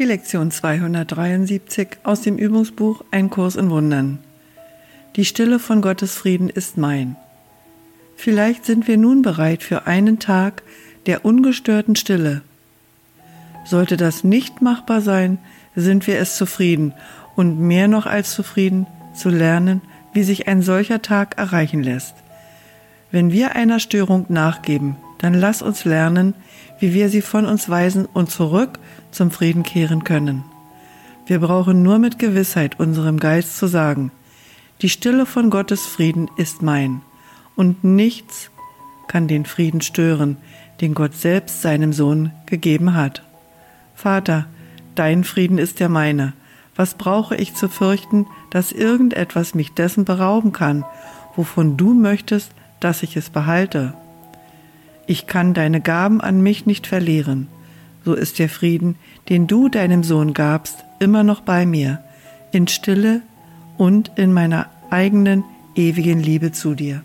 Die Lektion 273 aus dem Übungsbuch Ein Kurs in Wundern. Die Stille von Gottes Frieden ist mein. Vielleicht sind wir nun bereit für einen Tag der ungestörten Stille. Sollte das nicht machbar sein, sind wir es zufrieden und mehr noch als zufrieden zu lernen, wie sich ein solcher Tag erreichen lässt. Wenn wir einer Störung nachgeben, dann lass uns lernen, wie wir sie von uns weisen und zurück zum Frieden kehren können. Wir brauchen nur mit Gewissheit unserem Geist zu sagen, die Stille von Gottes Frieden ist mein, und nichts kann den Frieden stören, den Gott selbst seinem Sohn gegeben hat. Vater, dein Frieden ist der meine. Was brauche ich zu fürchten, dass irgendetwas mich dessen berauben kann, wovon du möchtest, dass ich es behalte? Ich kann deine Gaben an mich nicht verlieren. So ist der Frieden, den du deinem Sohn gabst, immer noch bei mir, in Stille und in meiner eigenen ewigen Liebe zu dir.